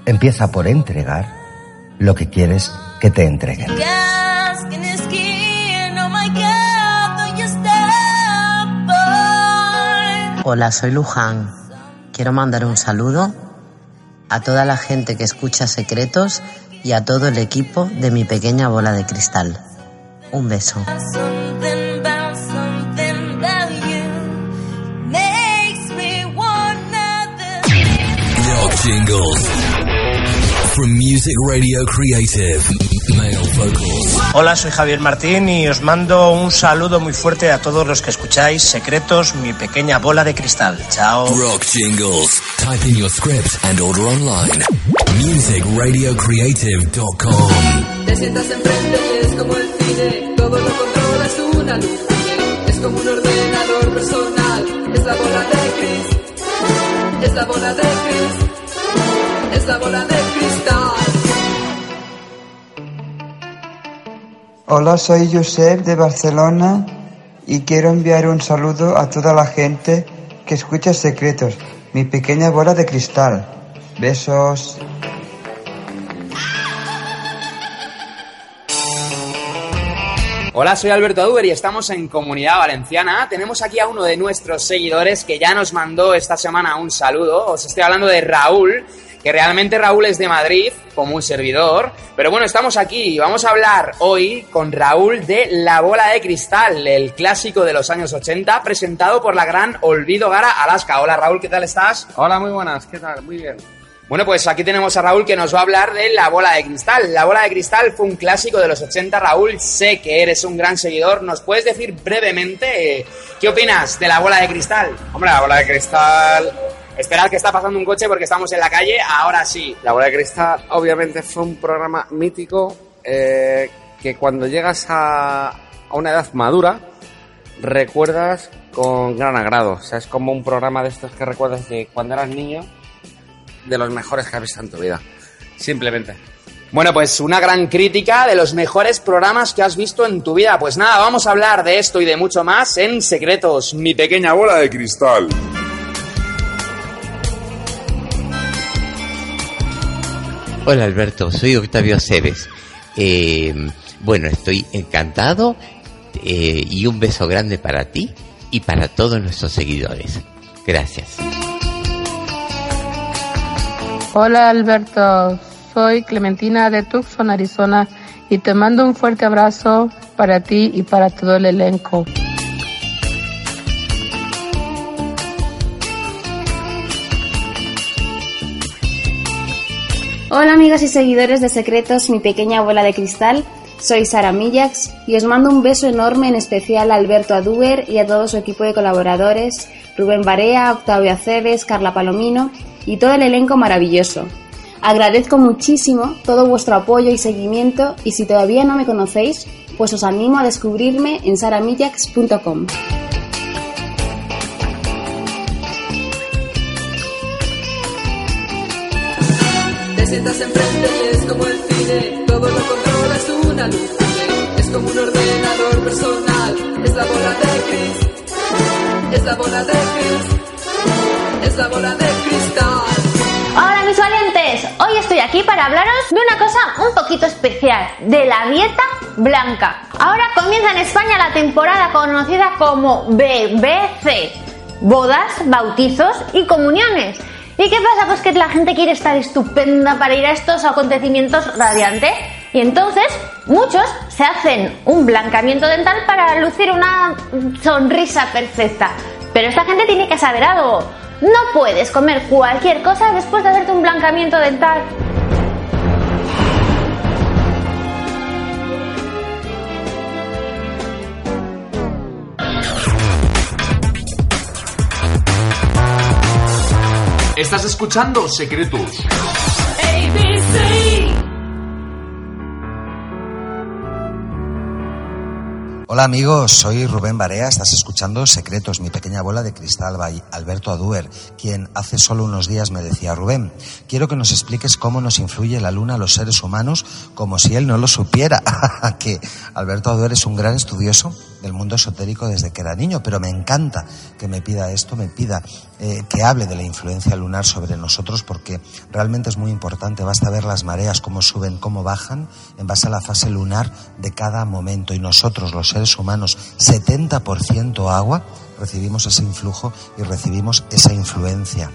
Empieza por entregar lo que quieres que te entreguen. Hola, soy Luján. Quiero mandar un saludo a toda la gente que escucha secretos y a todo el equipo de mi pequeña bola de cristal. Un beso. Rock jingles. From Music Radio Creative. Hola, soy Javier Martín y os mando un saludo muy fuerte a todos los que escucháis Secretos, mi pequeña bola de cristal. Chao. Rock jingles. Type in your script and order online. Musicradiocreative.com. Te sientas enfrente y es como el cine, todo lo controlas una luz. Es como un ordenador personal, es la bola de Chris, es la bola de Chris, es la bola de cristal. Hola, soy Josep de Barcelona y quiero enviar un saludo a toda la gente que escucha Secretos, mi pequeña bola de cristal. Besos. Hola, soy Alberto Duber y estamos en Comunidad Valenciana. Tenemos aquí a uno de nuestros seguidores que ya nos mandó esta semana un saludo. Os estoy hablando de Raúl, que realmente Raúl es de Madrid, como un servidor. Pero bueno, estamos aquí y vamos a hablar hoy con Raúl de La Bola de Cristal, el clásico de los años 80, presentado por la gran Olvido Gara Alaska. Hola Raúl, ¿qué tal estás? Hola, muy buenas, ¿qué tal? Muy bien. Bueno, pues aquí tenemos a Raúl que nos va a hablar de La Bola de Cristal. La Bola de Cristal fue un clásico de los 80. Raúl, sé que eres un gran seguidor. ¿Nos puedes decir brevemente eh, qué opinas de La Bola de Cristal? Hombre, la bola de cristal. Esperad que está pasando un coche porque estamos en la calle. Ahora sí. La bola de cristal, obviamente, fue un programa mítico eh, que cuando llegas a, a una edad madura recuerdas con gran agrado. O sea, es como un programa de estos que recuerdas de cuando eras niño, de los mejores que has visto en tu vida. Simplemente. Bueno, pues una gran crítica de los mejores programas que has visto en tu vida. Pues nada, vamos a hablar de esto y de mucho más en Secretos, mi pequeña bola de cristal. Hola Alberto, soy Octavio Aceves. Eh, bueno, estoy encantado eh, y un beso grande para ti y para todos nuestros seguidores. Gracias. Hola Alberto, soy Clementina de Tucson, Arizona y te mando un fuerte abrazo para ti y para todo el elenco. Hola amigas y seguidores de Secretos, mi pequeña bola de cristal. Soy Sara Millax y os mando un beso enorme en especial a Alberto Aduber y a todo su equipo de colaboradores, Rubén Barea, Octavio Aceves, Carla Palomino y todo el elenco maravilloso. Agradezco muchísimo todo vuestro apoyo y seguimiento y si todavía no me conocéis, pues os animo a descubrirme en saramillax.com. Enfrente es como el cine, todo lo controla, es una luz. Es como un ordenador personal, es la bola de Cris, es la bola de Cris, es la bola de cristal. Hola mis valientes, hoy estoy aquí para hablaros de una cosa un poquito especial, de la dieta blanca. Ahora comienza en España la temporada conocida como BBC, bodas, bautizos y comuniones. ¿Y qué pasa? Pues que la gente quiere estar estupenda para ir a estos acontecimientos radiantes. Y entonces muchos se hacen un blancamiento dental para lucir una sonrisa perfecta. Pero esta gente tiene que saber algo. No puedes comer cualquier cosa después de hacerte un blancamiento dental. Estás escuchando Secretos. Hola amigos, soy Rubén Barea, estás escuchando Secretos, mi pequeña bola de cristal by Alberto Aduer, quien hace solo unos días me decía, Rubén, quiero que nos expliques cómo nos influye la luna a los seres humanos como si él no lo supiera, que Alberto Aduer es un gran estudioso del mundo esotérico desde que era niño, pero me encanta que me pida esto, me pida eh, que hable de la influencia lunar sobre nosotros, porque realmente es muy importante. Basta ver las mareas, cómo suben, cómo bajan, en base a la fase lunar de cada momento. Y nosotros, los seres humanos, 70% agua, recibimos ese influjo y recibimos esa influencia.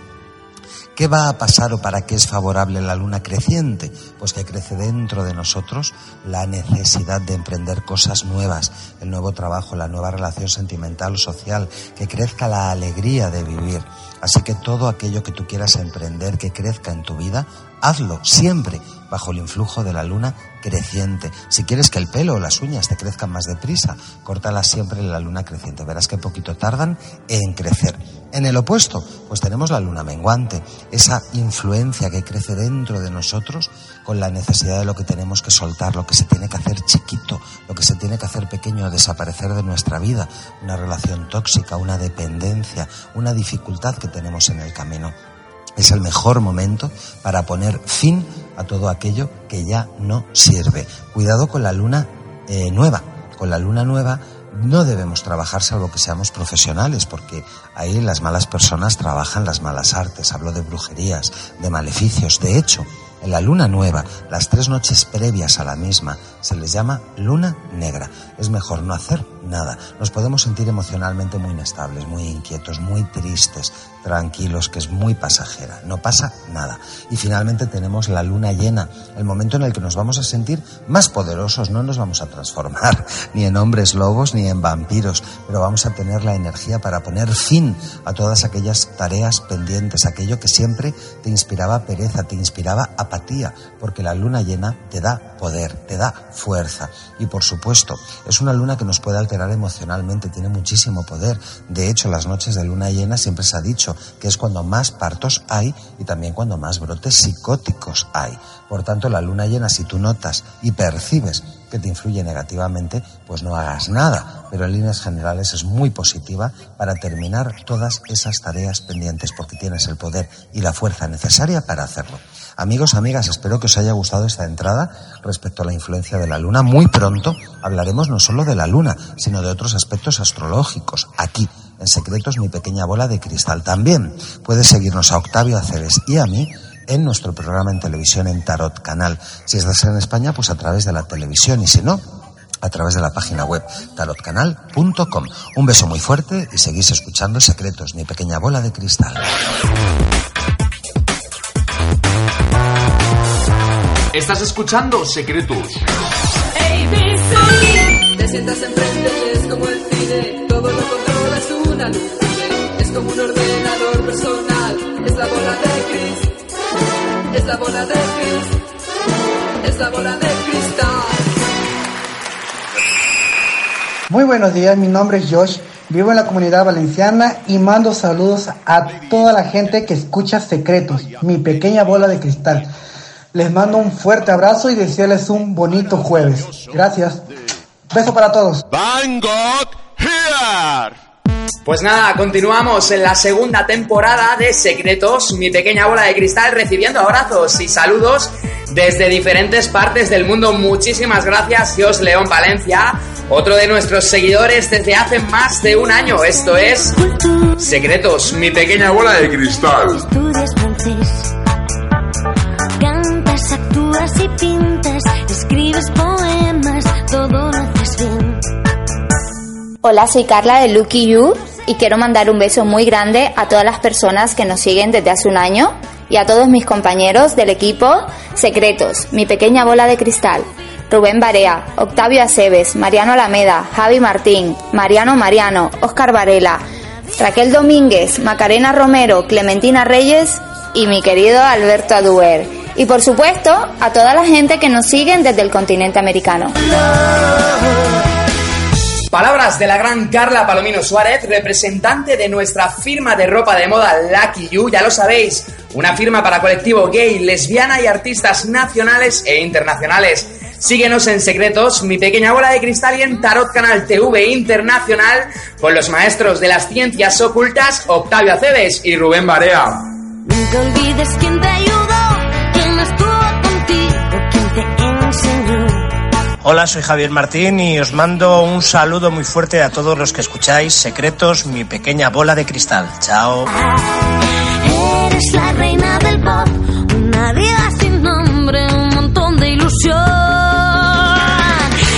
¿Qué va a pasar o para qué es favorable la luna creciente? Pues que crece dentro de nosotros la necesidad de emprender cosas nuevas, el nuevo trabajo, la nueva relación sentimental o social, que crezca la alegría de vivir. Así que todo aquello que tú quieras emprender, que crezca en tu vida, hazlo siempre bajo el influjo de la luna creciente. Si quieres que el pelo o las uñas te crezcan más deprisa, córtalas siempre en la luna creciente. Verás que poquito tardan en crecer. En el opuesto, pues tenemos la luna menguante, esa influencia que crece dentro de nosotros con la necesidad de lo que tenemos que soltar, lo que se tiene que hacer chiquito, lo que se tiene que hacer pequeño, desaparecer de nuestra vida, una relación tóxica, una dependencia, una dificultad que tenemos en el camino. Es el mejor momento para poner fin a todo aquello que ya no sirve. Cuidado con la luna eh, nueva. Con la luna nueva no debemos trabajar salvo que seamos profesionales, porque ahí las malas personas trabajan las malas artes. Hablo de brujerías, de maleficios. De hecho, en la luna nueva, las tres noches previas a la misma, se les llama luna negra. Es mejor no hacer nada. Nos podemos sentir emocionalmente muy inestables, muy inquietos, muy tristes, tranquilos, que es muy pasajera. No pasa nada. Y finalmente tenemos la luna llena, el momento en el que nos vamos a sentir más poderosos. No nos vamos a transformar ni en hombres lobos ni en vampiros, pero vamos a tener la energía para poner fin a todas aquellas tareas pendientes, aquello que siempre te inspiraba pereza, te inspiraba apatía, porque la luna llena te da poder, te da fuerza. Y por supuesto, es una luna que nos puede alterar emocionalmente, tiene muchísimo poder. De hecho, las noches de luna llena siempre se ha dicho que es cuando más partos hay y también cuando más brotes psicóticos hay. Por tanto, la luna llena, si tú notas y percibes que te influye negativamente, pues no hagas nada. Pero en líneas generales es muy positiva para terminar todas esas tareas pendientes porque tienes el poder y la fuerza necesaria para hacerlo. Amigos, amigas, espero que os haya gustado esta entrada respecto a la influencia de la luna. Muy pronto hablaremos no solo de la luna, sino de otros aspectos astrológicos, aquí, en Secretos, mi pequeña bola de cristal. También puedes seguirnos a Octavio Aceves y a mí en nuestro programa en televisión en Tarot Canal. Si estás en España, pues a través de la televisión y si no, a través de la página web tarotcanal.com. Un beso muy fuerte y seguís escuchando Secretos, mi pequeña bola de cristal. Estás escuchando Secretos. Te sientas enfrente y es como el cine, todo lo controla es una luz. Es como un ordenador personal, es la bola de Cris, es la bola de Cris, es la bola de cristal. Muy buenos días, mi nombre es Josh, vivo en la comunidad valenciana y mando saludos a toda la gente que escucha Secretos, mi pequeña bola de cristal. Les mando un fuerte abrazo y desearles un bonito jueves. Gracias. Beso para todos. Van Gogh here. Pues nada, continuamos en la segunda temporada de Secretos, mi pequeña bola de cristal, recibiendo abrazos y saludos desde diferentes partes del mundo. Muchísimas gracias, Dios León Valencia, otro de nuestros seguidores desde hace más de un año. Esto es Secretos, mi pequeña bola de cristal. Hola, soy Carla de Lucky You y quiero mandar un beso muy grande a todas las personas que nos siguen desde hace un año y a todos mis compañeros del equipo Secretos, mi pequeña bola de cristal. Rubén Barea, Octavio Aceves, Mariano Alameda, Javi Martín, Mariano Mariano, Oscar Varela, Raquel Domínguez, Macarena Romero, Clementina Reyes y mi querido Alberto Aduer. Y por supuesto, a toda la gente que nos siguen desde el continente americano. Palabras de la gran Carla Palomino Suárez, representante de nuestra firma de ropa de moda Lucky You, ya lo sabéis, una firma para colectivo gay, lesbiana y artistas nacionales e internacionales. Síguenos en Secretos, mi pequeña bola de cristal y en Tarot Canal TV Internacional con los maestros de las ciencias ocultas Octavio Aceves y Rubén Barea. Nunca olvides Hola, soy Javier Martín y os mando un saludo muy fuerte a todos los que escucháis Secretos, mi pequeña bola de cristal. Chao. Eres la reina del pop, una vida sin nombre, un montón de ilusión.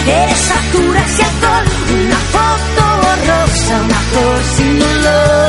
Eres facturas y alcohol, una foto borrosa, una flor sin olor.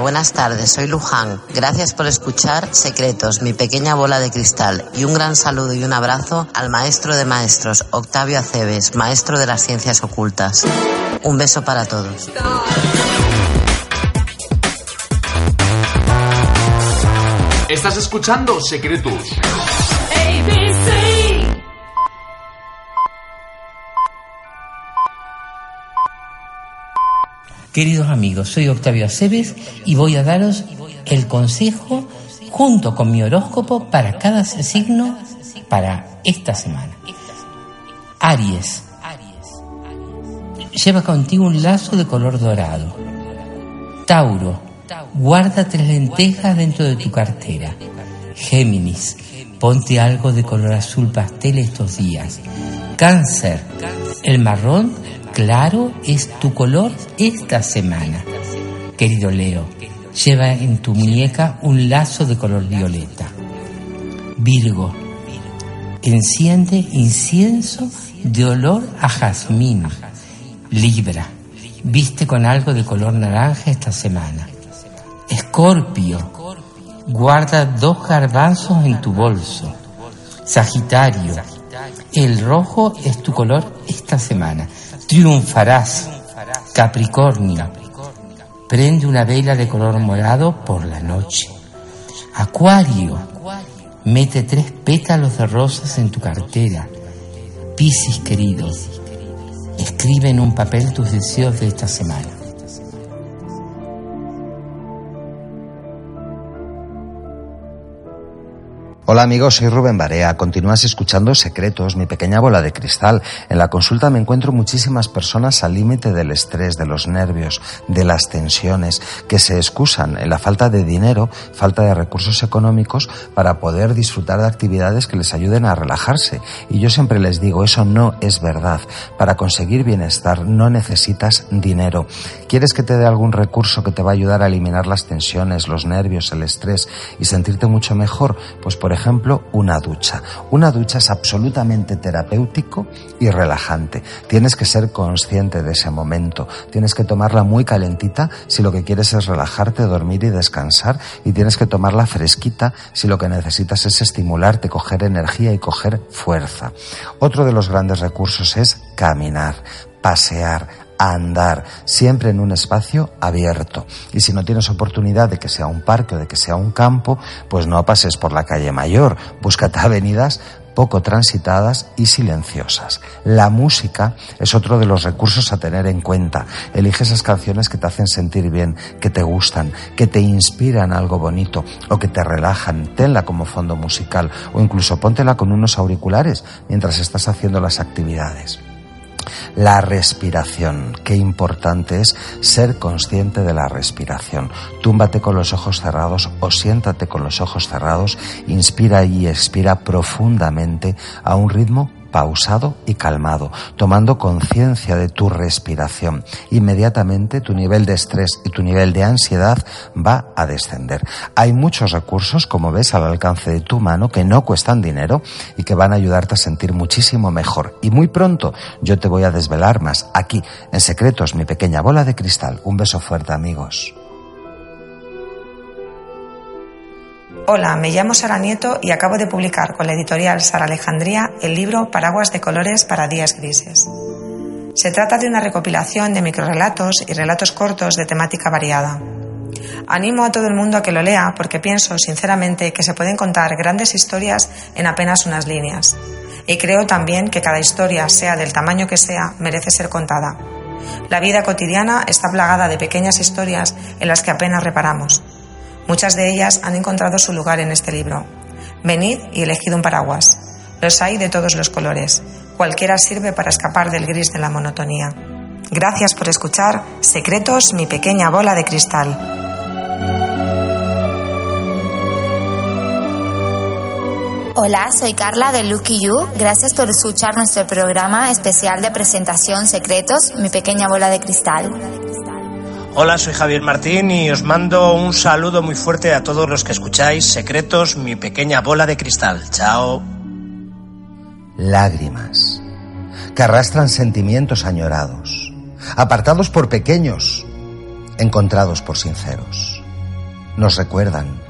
Buenas tardes, soy Luján. Gracias por escuchar Secretos, mi pequeña bola de cristal. Y un gran saludo y un abrazo al maestro de maestros, Octavio Aceves, maestro de las ciencias ocultas. Un beso para todos. Estás escuchando Secretos. Queridos amigos, soy Octavio Aceves y voy a daros el consejo junto con mi horóscopo para cada signo para esta semana. Aries. Lleva contigo un lazo de color dorado. Tauro. Guarda tres lentejas dentro de tu cartera. Géminis. Ponte algo de color azul pastel estos días. Cáncer. El marrón claro es tu color esta semana. Querido Leo, lleva en tu muñeca un lazo de color violeta. Virgo, enciende incienso de olor a jazmín. Libra, viste con algo de color naranja esta semana. Escorpio, guarda dos garbanzos en tu bolso. Sagitario, el rojo es tu color esta semana. Triunfarás. Capricornio, prende una vela de color morado por la noche. Acuario, mete tres pétalos de rosas en tu cartera. Piscis querido, escribe en un papel tus deseos de esta semana. Hola amigos, soy Rubén Barea. Continúas escuchando Secretos, mi pequeña bola de cristal. En la consulta me encuentro muchísimas personas al límite del estrés, de los nervios, de las tensiones, que se excusan en la falta de dinero, falta de recursos económicos para poder disfrutar de actividades que les ayuden a relajarse. Y yo siempre les digo, eso no es verdad. Para conseguir bienestar no necesitas dinero. ¿Quieres que te dé algún recurso que te va a ayudar a eliminar las tensiones, los nervios, el estrés y sentirte mucho mejor? Pues por una ducha. Una ducha es absolutamente terapéutico y relajante. Tienes que ser consciente de ese momento. Tienes que tomarla muy calentita si lo que quieres es relajarte, dormir y descansar. Y tienes que tomarla fresquita si lo que necesitas es estimularte, coger energía y coger fuerza. Otro de los grandes recursos es caminar, pasear, a andar, siempre en un espacio abierto. Y si no tienes oportunidad de que sea un parque o de que sea un campo, pues no pases por la calle mayor, búscate avenidas poco transitadas y silenciosas. La música es otro de los recursos a tener en cuenta. Elige esas canciones que te hacen sentir bien, que te gustan, que te inspiran algo bonito o que te relajan. Tenla como fondo musical o incluso póntela con unos auriculares mientras estás haciendo las actividades. La respiración. Qué importante es ser consciente de la respiración. Túmbate con los ojos cerrados o siéntate con los ojos cerrados. Inspira y expira profundamente a un ritmo pausado y calmado, tomando conciencia de tu respiración. Inmediatamente tu nivel de estrés y tu nivel de ansiedad va a descender. Hay muchos recursos, como ves, al alcance de tu mano que no cuestan dinero y que van a ayudarte a sentir muchísimo mejor. Y muy pronto yo te voy a desvelar más aquí, en secretos, mi pequeña bola de cristal. Un beso fuerte, amigos. Hola, me llamo Sara Nieto y acabo de publicar con la editorial Sara Alejandría el libro Paraguas de colores para días grises. Se trata de una recopilación de microrelatos y relatos cortos de temática variada. Animo a todo el mundo a que lo lea porque pienso sinceramente que se pueden contar grandes historias en apenas unas líneas. Y creo también que cada historia, sea del tamaño que sea, merece ser contada. La vida cotidiana está plagada de pequeñas historias en las que apenas reparamos Muchas de ellas han encontrado su lugar en este libro. Venid y elegid un paraguas. Los hay de todos los colores. Cualquiera sirve para escapar del gris de la monotonía. Gracias por escuchar Secretos, mi pequeña bola de cristal. Hola, soy Carla de Lucky You. Gracias por escuchar nuestro programa especial de presentación Secretos, mi pequeña bola de cristal. Hola, soy Javier Martín y os mando un saludo muy fuerte a todos los que escucháis Secretos, mi pequeña bola de cristal. Chao. Lágrimas que arrastran sentimientos añorados, apartados por pequeños, encontrados por sinceros. Nos recuerdan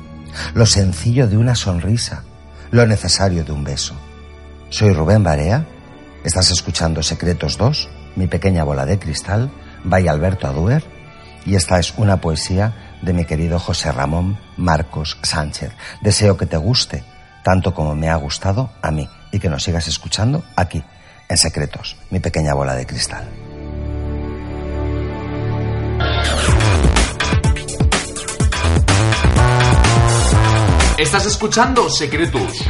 lo sencillo de una sonrisa, lo necesario de un beso. Soy Rubén Barea, estás escuchando Secretos 2, mi pequeña bola de cristal, by Alberto Aduer y esta es una poesía de mi querido José Ramón Marcos Sánchez. Deseo que te guste tanto como me ha gustado a mí y que nos sigas escuchando aquí, en Secretos, mi pequeña bola de cristal. Estás escuchando Secretos